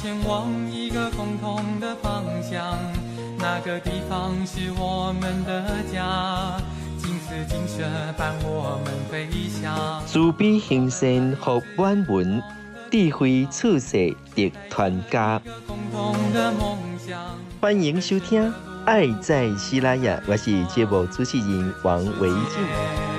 前往一个共同的方向。那个地方是我们的家，金丝金色伴我们飞翔。慈悲行善福满门，智慧处世的团家。共同的梦想。欢迎收听《爱在西拉雅》，我是节目主持人王维静。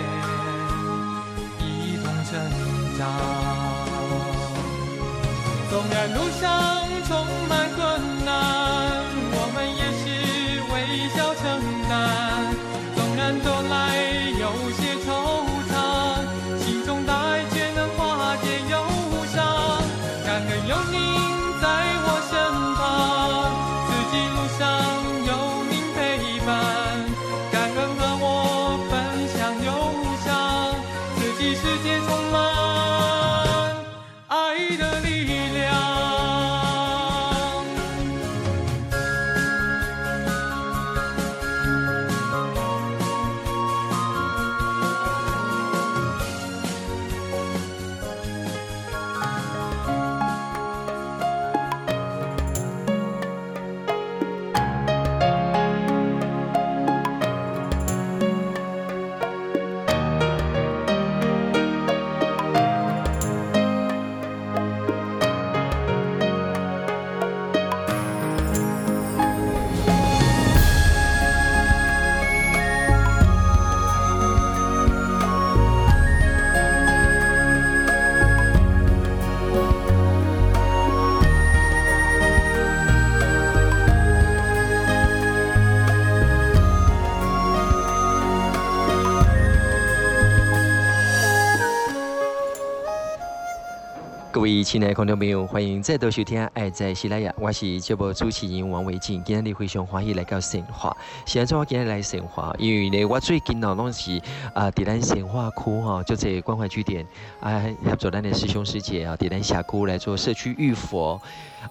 位亲爱的观众朋友，欢迎再度收听《爱在西拉雅》，我是节目主持人王维静。今天你非常欢喜来到圣化，现在我今天来神话，因为呢，我最近哦拢是啊，伫咱神话区哈，就这关怀据点啊，合作咱的师兄师姐啊，伫咱社区来做社区浴佛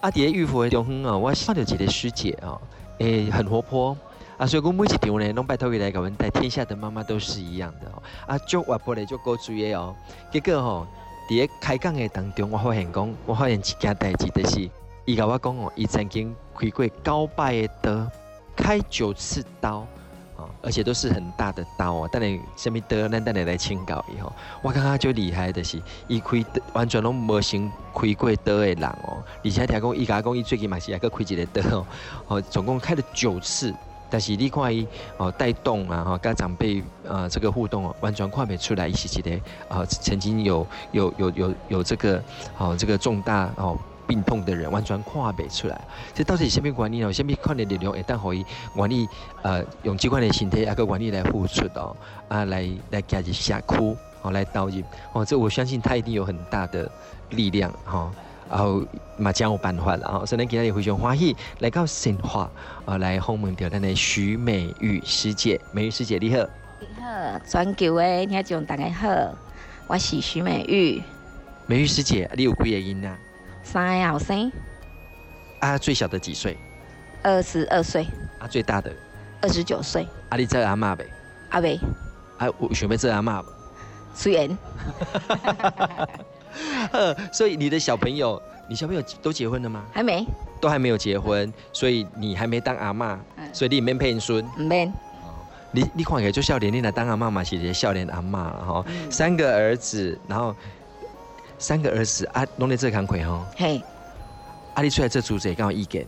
啊，伫个浴佛的中间啊，我看到一个师姐啊，诶，很活泼啊，所以讲每一场呢，拢拜托伊来给阮带天下的妈妈都是一样的哦，啊，就活泼的就够注意哦，结果吼。伫个开讲的当中，我发现讲，我发现一件代志，就是伊甲我讲哦，伊曾经开过九摆的刀，开九次刀，而且都是很大的刀哦。等下什么刀，咱等下来请教伊吼。我感觉就厉害的是，伊开完全拢无先开过刀的人哦，而且听讲伊甲我讲，伊最近嘛是还阁开一个刀哦哦，总共开了九次。但是你看伊哦带动啊哈，跟长辈呃这个互动哦，完全看不出来伊是一个啊曾经有有有有有这个哦这个重大哦病痛的人，完全看不出来。这到底是什么原因哦？什么款的力量会当可以愿意呃用这款的身体啊个愿意来付出哦啊来来加入社区哦来导入哦，这我相信他一定有很大的力量哈。然后嘛，将有办法了啊！所以咱今日也非常欢喜来到神话，呃，来访问到咱的许美玉师姐。美玉师姐你好，你好，全球的听众大家好，我是许美玉。美玉师姐，你有几个囡仔？三个后生。啊，最小的几岁？二十二岁。啊，最大的？二十九岁。啊，你做阿嬷呗？阿未。啊，有想要做阿嬷不？虽然。呃，所以你的小朋友，你小朋友都结婚了吗？还没，都还没有结婚，所以你还没当阿嬷，所以你免骗孙，唔免。你你看起来就少年，你来当阿妈嘛，是个少年阿妈了哈。三个儿子，然后三个儿子啊，拢在做工课哈。嘿，啊，你出来做主持，敢有意见？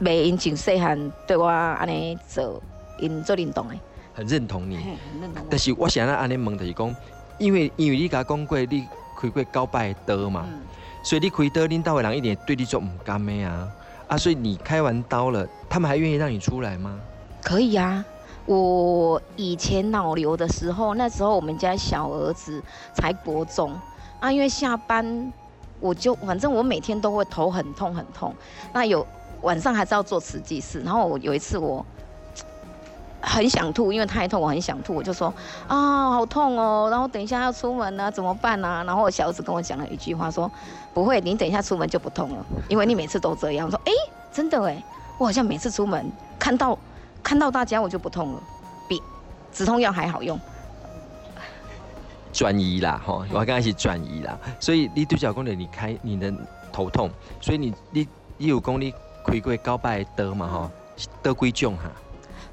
没，因从细汉对我安尼做，因做认同的，很认同你。很认同。但是我想要安尼问就是讲，因为因为你甲讲过你。开过九摆刀嘛，嗯、所以你开刀，领导的人一点对你就唔甘的啊啊！所以你开完刀了，他们还愿意让你出来吗？可以啊，我以前脑瘤的时候，那时候我们家小儿子才国中啊，因为下班我就反正我每天都会头很痛很痛，那有晚上还是要做慈济事，然后我有一次我。很想吐，因为太痛，我很想吐，我就说啊，好痛哦，然后等一下要出门呢，怎么办呢？然后我小儿子跟我讲了一句话，说不会，你等一下出门就不痛了，因为你每次都这样。我说哎，真的哎，我好像每次出门看到看到大家我就不痛了，比止痛药还好用。转移啦，哈，我刚开始转移啦，所以你对小公的你开你的头痛，所以你你你有功你开过高拜的嘛哈，得几种哈？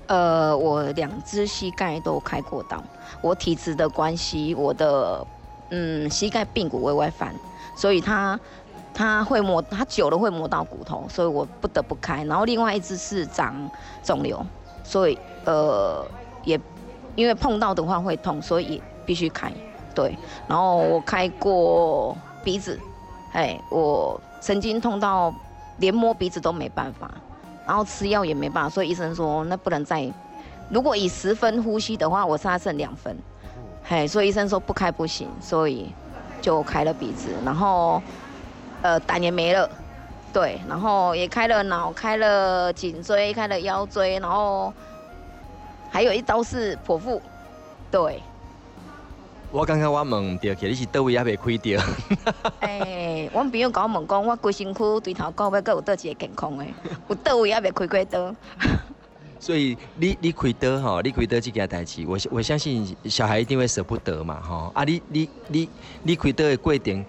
呃，我两只膝盖都开过刀，我体质的关系，我的嗯膝盖髌骨微微翻，所以它它会磨，它久了会磨到骨头，所以我不得不开。然后另外一只是长肿瘤，所以呃也因为碰到的话会痛，所以必须开。对，然后我开过鼻子，哎，我曾经痛到连摸鼻子都没办法，然后吃药也没办法，所以医生说那不能再，如果以十分呼吸的话，我差剩两分，嘿，所以医生说不开不行，所以就开了鼻子，然后呃胆也没了，对，然后也开了脑，开了颈椎，开了腰椎，然后还有一刀是剖腹，对。我感觉我问唔到，其实你是倒位也未开掉。哎，我朋友甲我问讲，我规身躯对头到尾阁有倒一个健康诶，有倒位也未开过刀。所以你你开刀吼，你开刀即件代志，我我相信小孩一定会舍不得嘛吼。啊，你你你你开刀的过程，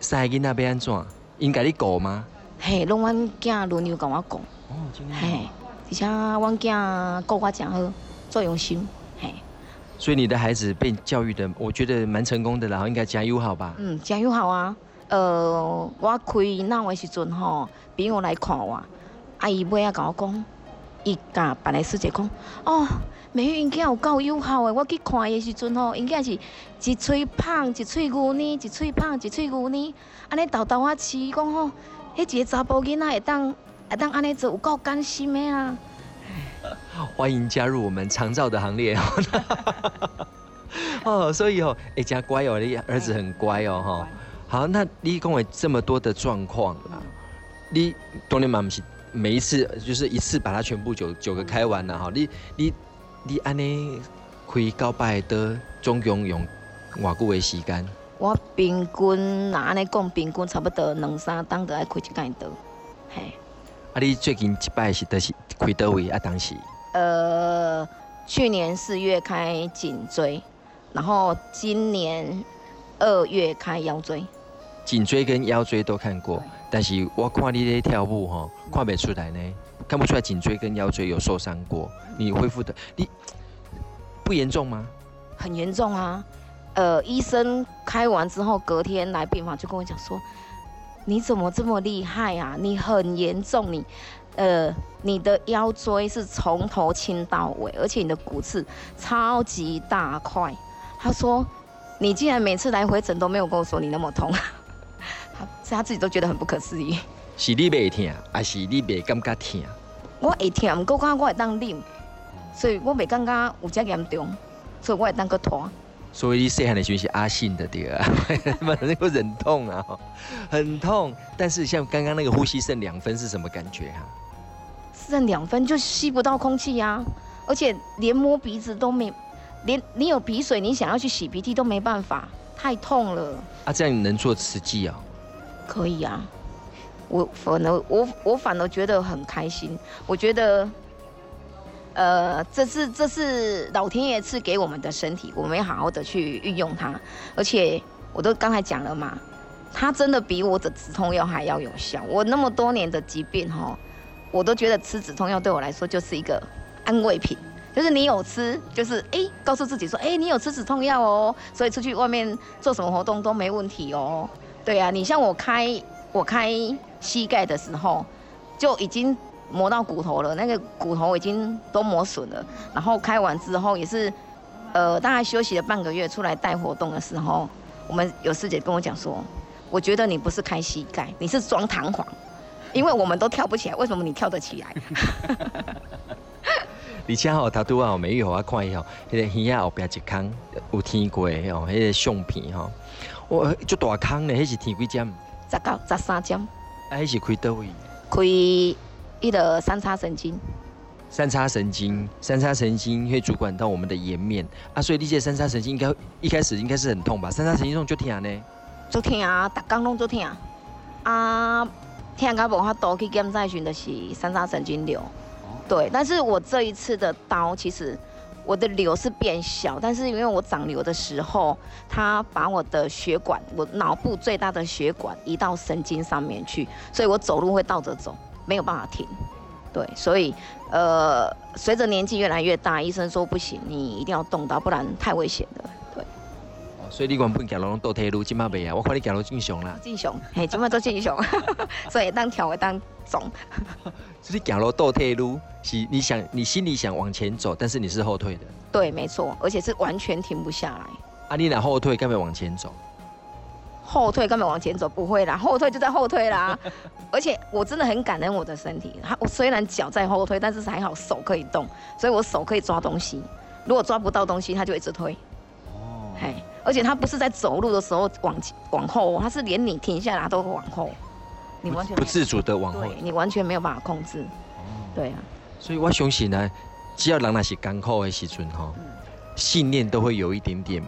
三个囡仔要安怎？应该你顾吗？嘿，拢阮囝轮流跟我顾。哦，真的。嘿，而且阮囝顾我真好，做用心。所以你的孩子被教育的，我觉得蛮成功的啦，应该加油好吧？嗯，加油好啊。呃，我开脑的时阵吼，朋友来看我，阿姨尾仔甲我讲，伊甲别个师姐讲，哦，美玉因囝有够友好的，我去看伊的时阵吼，因囝是一喙芳，一喙牛奶，一喙芳，一喙牛奶，安尼豆豆啊饲，讲吼，迄一个查甫囡仔会当会当安尼做，有够甘心的啊。欢迎加入我们长照的行列 哦，所以哦，哎，加乖哦，你儿子很乖哦，哈。好，那你共有这么多的状况啊，你当然嘛不是每一次就是一次把它全部九九个开完了哈。你你你安尼开高拜的总共用偌久的时间？我平均拿安尼讲，平均差不多两三档都爱开一间刀，嘿。啊，你最近一摆是都是开刀位啊？当时？呃，去年四月开颈椎，然后今年二月开腰椎。颈椎跟腰椎都看过，但是我看你咧跳舞吼，看不出来呢，看不出来颈椎跟腰椎有受伤过。你恢复的，你不严重吗？很严重啊！呃，医生开完之后，隔天来病房就跟我讲说，你怎么这么厉害啊？你很严重，你。呃，你的腰椎是从头清到尾，而且你的骨刺超级大块。他说，你竟然每次来回诊都没有跟我说你那么痛，他 他自己都觉得很不可思议。是你袂疼，还是你袂感觉疼？我会疼，不过我会当忍，所以我袂感觉有这严重，所以我会当个拖。所以你细汉的时候是阿信的对啊，蛮能够忍痛啊，很痛。但是像刚刚那个呼吸剩两分是什么感觉哈？剩两分就吸不到空气呀、啊，而且连摸鼻子都没，连你有鼻水，你想要去洗鼻涕都没办法，太痛了。啊，这样你能做慈济啊？可以啊，我反而我我反而觉得很开心，我觉得。呃，这是这是老天爷赐给我们的身体，我们要好好的去运用它。而且我都刚才讲了嘛，它真的比我的止痛药还要有效。我那么多年的疾病哈，我都觉得吃止痛药对我来说就是一个安慰品，就是你有吃，就是哎，告诉自己说，哎，你有吃止痛药哦，所以出去外面做什么活动都没问题哦。对啊，你像我开我开膝盖的时候就已经。磨到骨头了，那个骨头已经都磨损了。然后开完之后也是，呃，大概休息了半个月，出来带活动的时候，我们有师姐跟我讲说，我觉得你不是开膝盖，你是装弹簧，因为我们都跳不起来，为什么你跳得起来？而且吼，他拄好没有我看伊吼，迄个耳仔后边一坑有天过吼，迄个相片吼，哇，足大坑呢，迄是天几针？十九、十三针。啊，迄是开倒位？开。一的三叉神经，三叉神经，三叉神经会主管到我们的颜面啊，所以理解三叉神经应该一开始应该是很痛吧？三叉神经痛就疼呢？就疼啊，逐工拢就痛啊，痛到无法度去检查，寻的是三叉神经瘤。对，但是我这一次的刀，其实我的瘤是变小，但是因为我长瘤的时候，它把我的血管，我脑部最大的血管移到神经上面去，所以我走路会倒着走，没有办法停。对，所以呃，随着年纪越来越大，医生说不行，你一定要动刀，不然太危险了。对。所以你原本走路倒退路，今麦未啊？我看你走路正常啦。正常，嘿，今麦都正常。所以当跳会当总。所以走路倒退路是你想，你心里想往前走，但是你是后退的。对，没错，而且是完全停不下来。啊，你俩后退，干嘛往前走？后退根本往前走不会啦，后退就在后退啦。而且我真的很感恩我的身体，我虽然脚在后退，但是还好手可以动，所以我手可以抓东西。如果抓不到东西，它就一直推。哦。嘿，而且他不是在走路的时候往前往后，他是连你停下来都会往后，你完全不自主的往后，你完全没有办法控制。哦。对啊。所以我相信呢，只要人那是艰苦的时阵哈，信念都会有一点点。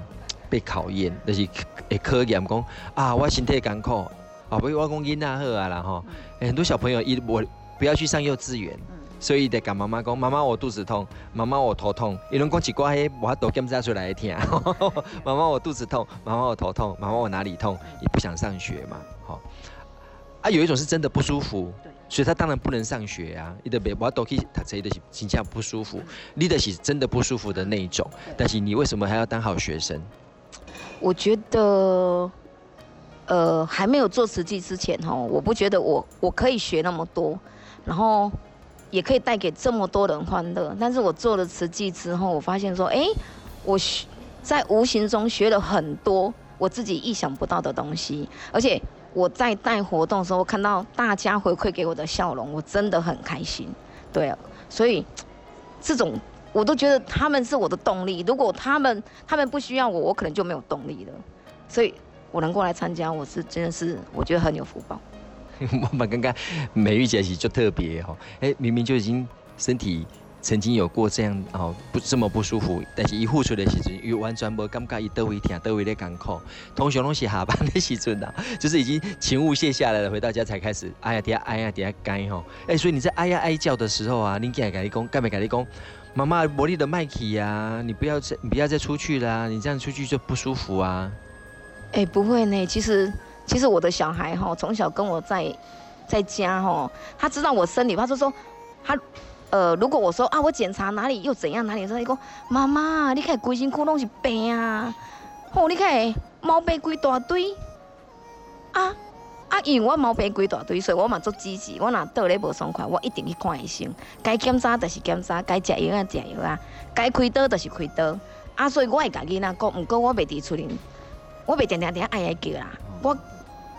被考验，就是会考验讲啊，我身体艰苦，啊，比如我讲囡仔好啊啦吼，很多小朋友一我不要去上幼稚园，所以得跟妈妈讲，妈妈我肚子痛，妈妈我头痛，伊拢讲奇怪嘿，我都检查出来听，妈妈我肚子痛，妈妈我头痛，妈妈我哪里痛？你不想上学嘛？好，啊，有一种是真的不舒服，所以他当然不能上学啊，你的别我都可以他这的心情不舒服，你的是真的不舒服的那一种，但是你为什么还要当好学生？我觉得，呃，还没有做慈济之前哈，我不觉得我我可以学那么多，然后也可以带给这么多人欢乐。但是我做了慈济之后，我发现说，哎，我学在无形中学了很多我自己意想不到的东西，而且我在带活动的时候，看到大家回馈给我的笑容，我真的很开心。对啊，所以这种。我都觉得他们是我的动力。如果他们他们不需要我，我可能就没有动力了。所以我能过来参加，我是真的是我觉得很有福报。我们刚刚美玉姐是就特别哈，哎，明明就已经身体曾经有过这样哦不这么不舒服，但是一付出的时阵又完全无感觉，伊倒位疼倒位咧艰苦。通常拢是下班的时阵啊，就是已经勤务卸下来了，回到家才开始哎呀底下哎呀底下该吼。哎，所以你在哎呀哎叫的时候啊，你敢敢你讲，敢没敢你讲？妈妈，魔力的麦克呀，你不要再，你不要再出去啦，你这样出去就不舒服啊。哎、欸，不会呢，其实，其实我的小孩哈，从小跟我在，在家哈，他知道我生理，他就说，他，呃，如果我说啊，我检查哪里又怎样哪里，说他说妈妈，你看规身躯拢是病啊，吼，你看毛病规大堆，啊。啊，因为我毛病规大堆，所以我嘛做积极。我若倒咧无爽快，我一定去看医生。该检查就是检查，该食药啊食药啊，该开刀就是开刀。啊，所以我会甲囡仔讲，毋过我袂伫厝里，我袂定定定爱爱叫啦。我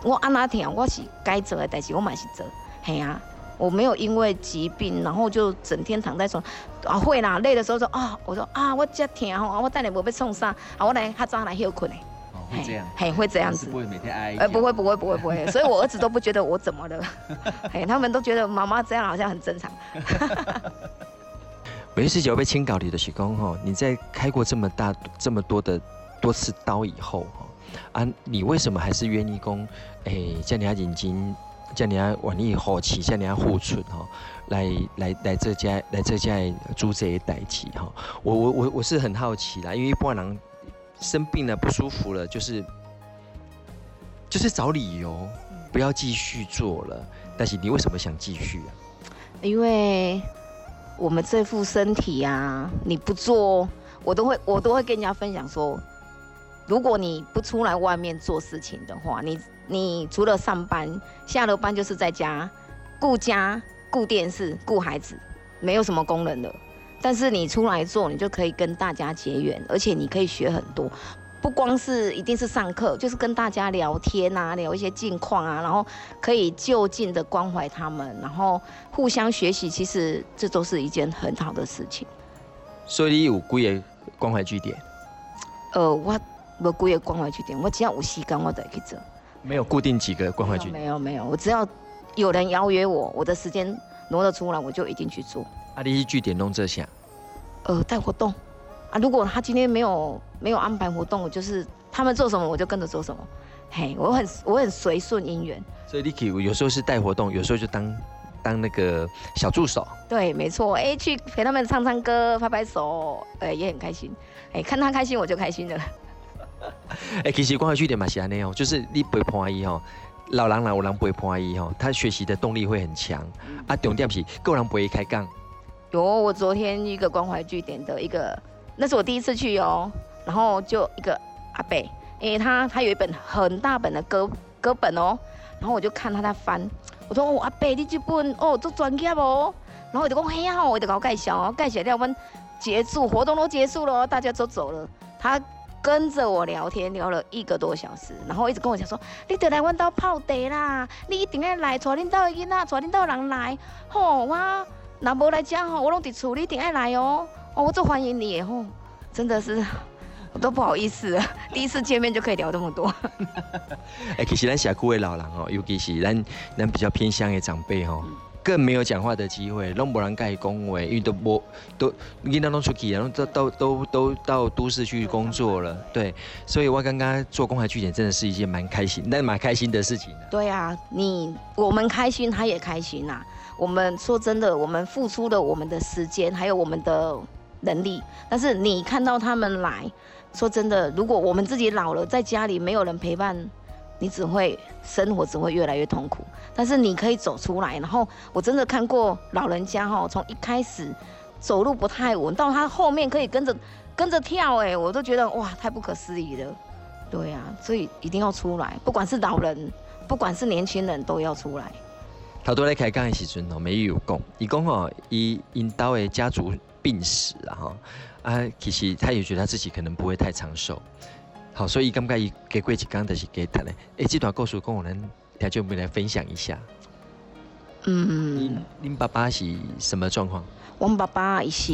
我安哪听，我是该做的代志，我嘛是做。嘿啊，我没有因为疾病，然后就整天躺在床。啊，会啦，累的时候说啊，我说啊，我这疼吼，我等下无要创啥，啊，我来较早来休困嘞。会这样，嘿，会这样子，不会每天挨。呃，不会，不会，不会，不会，所以我儿子都不觉得我怎么了，嘿，他们都觉得妈妈这样好像很正常。美玉师姐被清稿里的时工吼，你在开过这么大、这么多的多次刀以后哈，啊，你为什么还是愿意讲？哎，叫你要认真，叫你要往里好奇，叫你要护存哈，来来来这家来这家做这些代志哈。我我我我是很好奇啦，因为不然。生病了不舒服了，就是就是找理由不要继续做了。但是你为什么想继续啊？因为我们这副身体啊，你不做，我都会我都会跟人家分享说，如果你不出来外面做事情的话，你你除了上班，下了班就是在家顾家、顾电视、顾孩子，没有什么功能的。但是你出来做，你就可以跟大家结缘，而且你可以学很多，不光是一定是上课，就是跟大家聊天啊，聊一些近况啊，然后可以就近的关怀他们，然后互相学习，其实这都是一件很好的事情。所以你有几个关怀据点？呃，我没几个关怀据点，我只要有时间我再去做。没有固定几个关怀据点？没有没有，我只要有人邀约我，我的时间挪得出来，我就一定去做。啊，你去据点弄这下？呃，带活动啊。如果他今天没有没有安排活动，我就是他们做什么我就跟着做什么。嘿，我很我很随顺因缘。所以你可以有时候是带活动，有时候就当当那个小助手。对，没错，哎、欸，去陪他们唱唱歌、拍拍手，哎、欸，也很开心。哎、欸，看他开心，我就开心了。哎、欸，其实关怀据点嘛是安尼哦，就是你陪伴伊吼，老人老人陪伴伊吼，他学习的动力会很强。啊，重点是个人陪伊开讲。有，我昨天一个关怀据点的一个，那是我第一次去哦，然后就一个阿伯，因为他他有一本很大本的歌歌本哦，然后我就看他在翻，我说哦阿伯你这本哦做专业哦，然后我就讲嘿呀，我就搞介绍哦，介绍了我们结束活动都结束了，大家都走了，他跟着我聊天聊了一个多小时，然后一直跟我讲说，你得来阮兜泡茶啦，你一定要来，带恁兜的囡仔，带恁兜人来，吼我。那无来讲吼，我拢伫厝里，一定要来哦。哦，我最欢迎你吼，真的是我都不好意思，第一次见面就可以聊这么多。哎，其实咱社区的老人哦，尤其是咱咱比较偏向的长辈吼，更没有讲话的机会，拢无人甲伊讲话，因为都无都囡仔拢出去，然后都都都都到都市去工作了。对，所以我刚刚做关怀据点，真的是一件蛮开心，但蛮开心的事情。对啊，你我们开心，他也开心呐、啊。我们说真的，我们付出了我们的时间，还有我们的能力。但是你看到他们来，说真的，如果我们自己老了，在家里没有人陪伴，你只会生活只会越来越痛苦。但是你可以走出来，然后我真的看过老人家哈，从一开始走路不太稳，到他后面可以跟着跟着跳，哎，我都觉得哇，太不可思议了。对啊，所以一定要出来，不管是老人，不管是年轻人，都要出来。他都在开讲的时阵吼，美玉有讲，伊讲哦，伊因兜的家族病史啊哈，啊，其实他也觉得他自己可能不会太长寿，好，所以感觉伊加过一工就是加读咧，诶，这段故事跟我们听众们来分享一下。嗯，恁爸爸是什么状况？阮爸爸伊是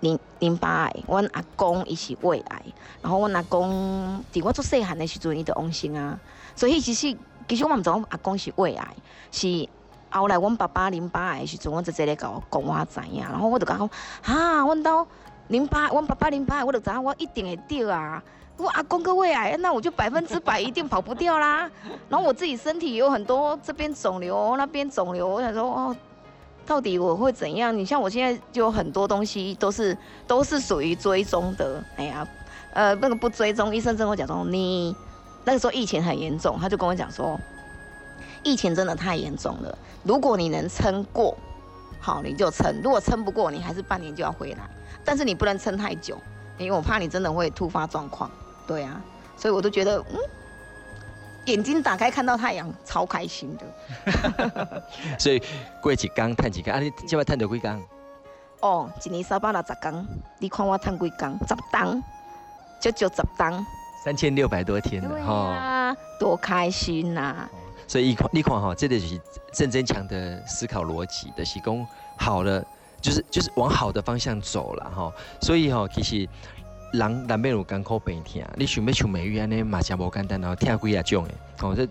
淋淋巴癌，阮阿公伊是胃癌，然后阮阿公伫我做细汉的时阵伊就往生啊，所以其实。其实我毋知阮阿公是胃癌，是后来阮爸爸淋巴癌的时阵，我直接咧甲我讲我知影，然后我就讲，哈，阮兜淋巴，阮爸爸淋巴癌，我就知影我一定会得啊。我阿公个胃癌，那我就百分之百一定跑不掉啦。然后我自己身体有很多这边肿瘤，那边肿瘤，我想说哦，到底我会怎样？你像我现在就有很多东西都是都是属于追踪的。哎呀，呃，那个不追踪，医生跟我讲说你。那个时候疫情很严重，他就跟我讲说，疫情真的太严重了。如果你能撑过，好你就撑；如果撑不过，你还是半年就要回来。但是你不能撑太久，因为我怕你真的会突发状况。对啊，所以我都觉得，嗯，眼睛打开看到太阳，超开心的。所以过几工叹几工，啊，你今晚叹到几工？哦，一年三百六十工，你看我叹几工？十档，就就十档。三千六百多天了哈，啊，多开心呐，啊！所以一款一款哈，这个就是郑增强的思考逻辑的，是讲好了，就是就是往好的方向走了哈。所以哈，其实人难免有艰苦病痛，你想要像美玉安尼嘛，真无简单，然后听几啊种诶，哦，这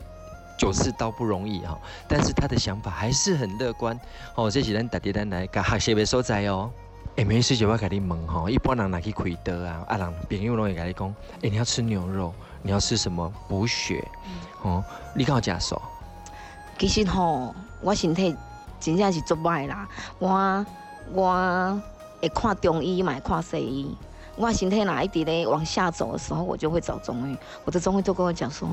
九次刀不容易哈。但是他的想法还是很乐观哦，这是咱大家咱来甲学习的所在哦。哎，没事就要跟你问哈，一般人来去开刀啊？啊，人朋友拢会跟你讲，哎，你要吃牛肉，你要吃什么补血？哦，你敢有吃素？其实吼，我身体真正是足歹啦。我我会看中医嘛，看西医。我身体哪一直咧往下走的时候，我就会找中医。我的中医都跟我讲说，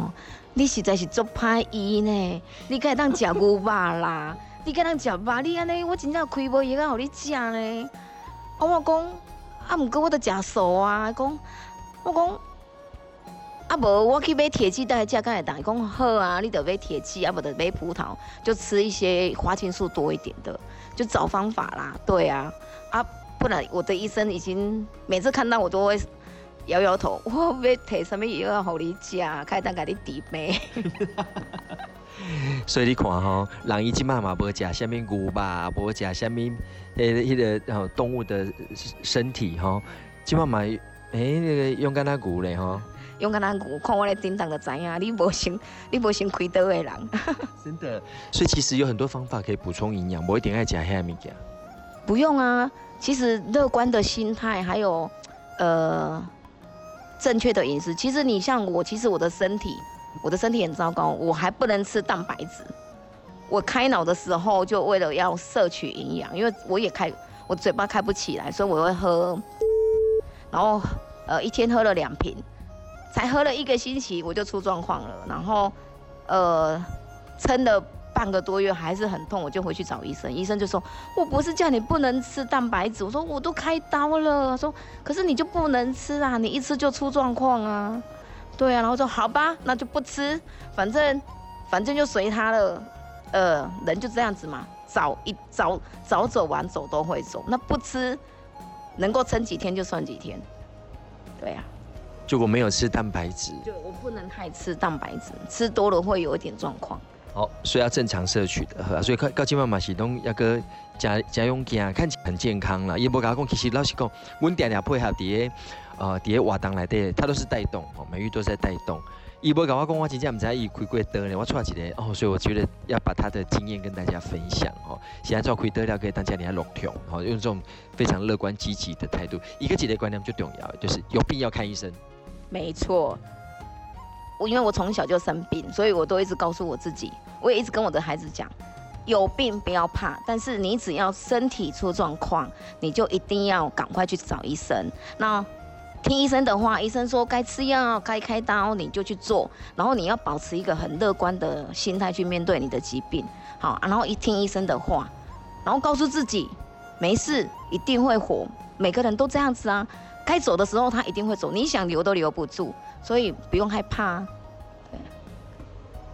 你实在是足歹医呢，你该当食牛肉啦，你该当食肉，你安尼我真正开无药啊，互你食呢。我讲啊，毋过我都食素啊。讲我讲啊，无我去买铁剂，带来食敢会当。伊讲好啊，你得买铁剂，啊无得买葡萄，就吃一些花青素多一点的，就找方法啦。对啊，啊，不然我的医生已经每次看到我都会摇摇头。我要摕什么药互你食，开当甲你治病。所以你看吼，人伊即马嘛无食啥物牛肉，无食啥物诶，迄个吼动物的身体吼，即马嘛诶，那个勇敢那牛咧吼，勇敢那牛，看我咧叮当就知影，你无先 你无先开刀的人。真的，所以其实有很多方法可以补充营养，无一定爱食遐物件。不用啊，其实乐观的心态，还有呃正确的饮食，其实你像我，其实我的身体。我的身体很糟糕，我还不能吃蛋白质，我开脑的时候，就为了要摄取营养，因为我也开，我嘴巴开不起来，所以我会喝，然后呃一天喝了两瓶，才喝了一个星期我就出状况了，然后呃撑了半个多月还是很痛，我就回去找医生，医生就说我不是叫你不能吃蛋白质，我说我都开刀了，说可是你就不能吃啊，你一吃就出状况啊，对啊，然后说好吧，那就不吃，反正反正就随他了。呃，人就这样子嘛，早一早早走晚走都会走。那不吃，能够撑几天就算几天。对呀、啊，如果没有吃蛋白质，就我不能太吃蛋白质，吃多了会有一点状况。好，所以要正常摄取的，所以高金妈妈是东要个家家用健，看起来很健康啦。也不敢讲，其实老实讲，我点点配合底下呃底下活动来的，它都是带动哦，美玉都在带动。伊无甲我讲，我真正毋知伊开过刀呢。我出来一个哦，所以我觉得要把他的经验跟大家分享哦。现在做开刀了，可以大家你还乐听哦，用这种非常乐观积极的态度。一个几个观念最重要，就是有病要看医生。没错，我因为我从小就生病，所以我都一直告诉我自己，我也一直跟我的孩子讲，有病不要怕，但是你只要身体出状况，你就一定要赶快去找医生。那听医生的话，医生说该吃药、该开刀，你就去做。然后你要保持一个很乐观的心态去面对你的疾病，好。然后一听医生的话，然后告诉自己没事，一定会活。每个人都这样子啊，该走的时候他一定会走，你想留都留不住，所以不用害怕。对。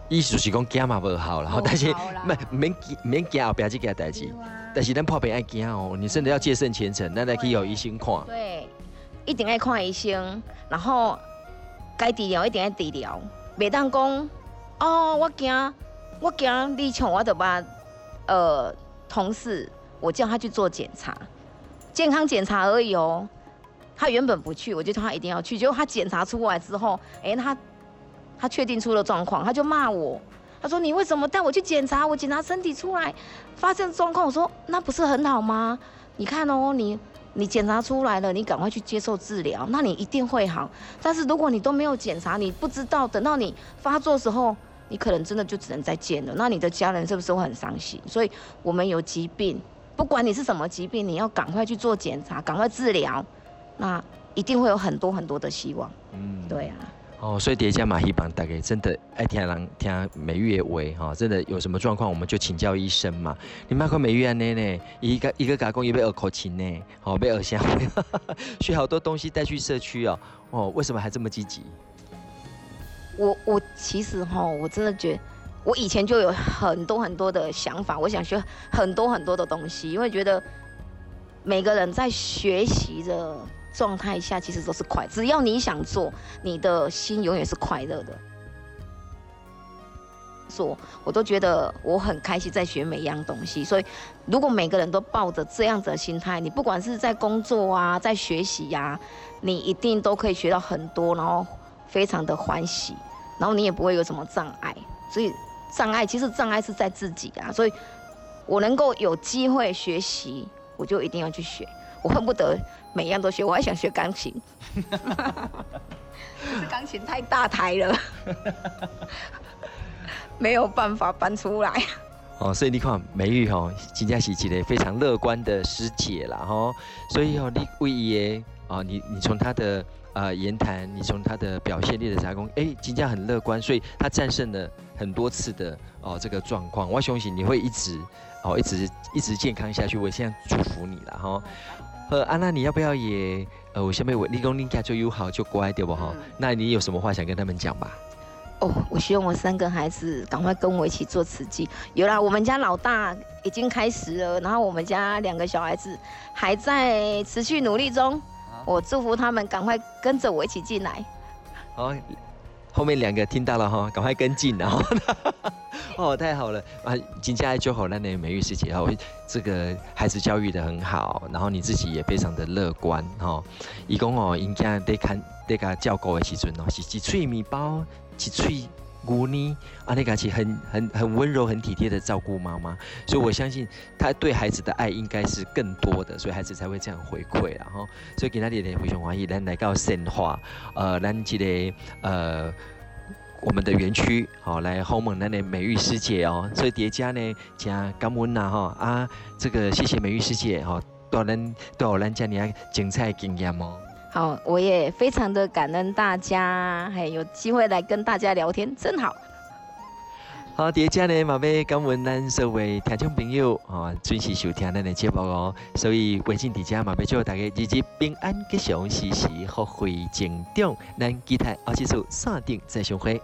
意思是讲惊嘛不好，然后但是没免免惊后边这件代志，但是咱破病爱惊哦，你真的要戒慎虔诚，咱来去有医生看。对。一定要看医生，然后该治疗一定要治疗。每当讲哦，我惊，我惊你像我的吧，呃，同事，我叫他去做检查，健康检查而已哦。他原本不去，我就叫他一定要去。结果他检查出来之后，哎，他他确定出了状况，他就骂我，他说你为什么带我去检查？我检查身体出来发现状况，我说那不是很好吗？你看哦，你。你检查出来了，你赶快去接受治疗，那你一定会好。但是如果你都没有检查，你不知道，等到你发作时候，你可能真的就只能再见了。那你的家人是不是会很伤心？所以，我们有疾病，不管你是什么疾病，你要赶快去做检查，赶快治疗，那一定会有很多很多的希望。嗯，对啊。哦，所以叠加嘛，希望大概真的爱听人听美玉的话哈，真的有什么状况，我们就请教医生嘛。你买块美玉安呢呢，一个一个加工也被耳口琴呢，好被耳香，学 好多东西带去社区哦。哦，为什么还这么积极？我我其实哈，我真的觉得我以前就有很多很多的想法，我想学很多很多的东西，因为觉得每个人在学习的。状态下其实都是快，只要你想做，你的心永远是快乐的。做，我都觉得我很开心在学每一样东西。所以，如果每个人都抱着这样子的心态，你不管是在工作啊，在学习呀、你一定都可以学到很多，然后非常的欢喜，然后你也不会有什么障碍。所以，障碍其实障碍是在自己啊。所以我能够有机会学习，我就一定要去学。我恨不得每样都学，我还想学钢琴，可是钢琴太大台了，没有办法搬出来。哦，所以你看美玉哈，真的是一个非常乐观的师姐啦哈。所以哦，你为爷啊，你你从他的呃言谈，你从他的表现力的加工，哎，真的很乐观，所以他战胜了很多次的哦这个状况。我相信你会一直哦一直一直健康下去，我现在祝福你了哈。呃，安娜，你要不要也呃，我下面我立功，立家就友好就乖对不哈？嗯、那你有什么话想跟他们讲吧？哦，我希望我三个孩子赶快跟我一起做慈济。有啦，我们家老大已经开始了，然后我们家两个小孩子还在持续努力中。我祝福他们赶快跟着我一起进来。好，后面两个听到了哈，赶快跟进，然后。哦，太好了啊！今天就好，那那美玉师姐哈，这个孩子教育的很好，然后你自己也非常的乐观哈。一共哦，应该得看得个教过的时阵哦，是一脆米包，一脆牛奶，啊，那个是很很很温柔、很体贴的照顾妈妈。所以我相信他对孩子的爱应该是更多的，所以孩子才会这样回馈了哈。所以今天的非常欢喜，咱来到神话，呃，咱这个呃。我们的园区，好来访问咱的美玉师姐哦。所以叠加呢，加感恩呐哈啊，这个谢谢美玉师姐哈，多人多人家你啊精彩经验哦。好，我也非常的感恩大家，还有机会来跟大家聊天，真好。好，第一家呢，马要感恩咱所有听众朋友啊，准时收听咱的节目哦。所以，微信底下马，要祝大家日日平安吉祥，时时福慧增长。咱期待下一次线顶再相会。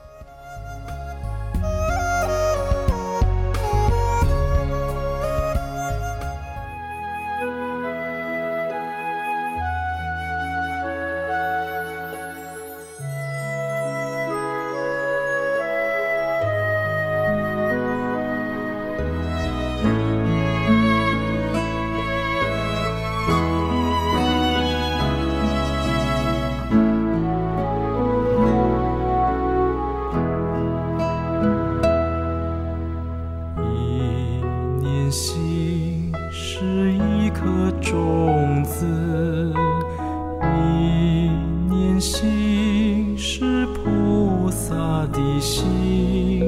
的心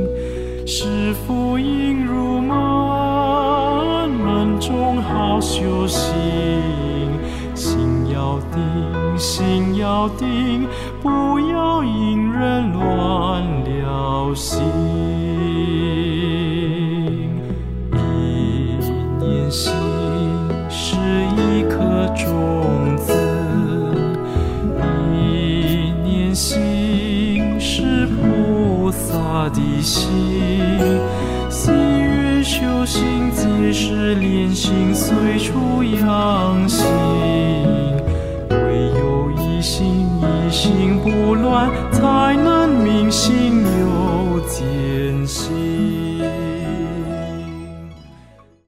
是否应入门？门中好修行，心要定，心要定，不要因人乱了心。心随处扬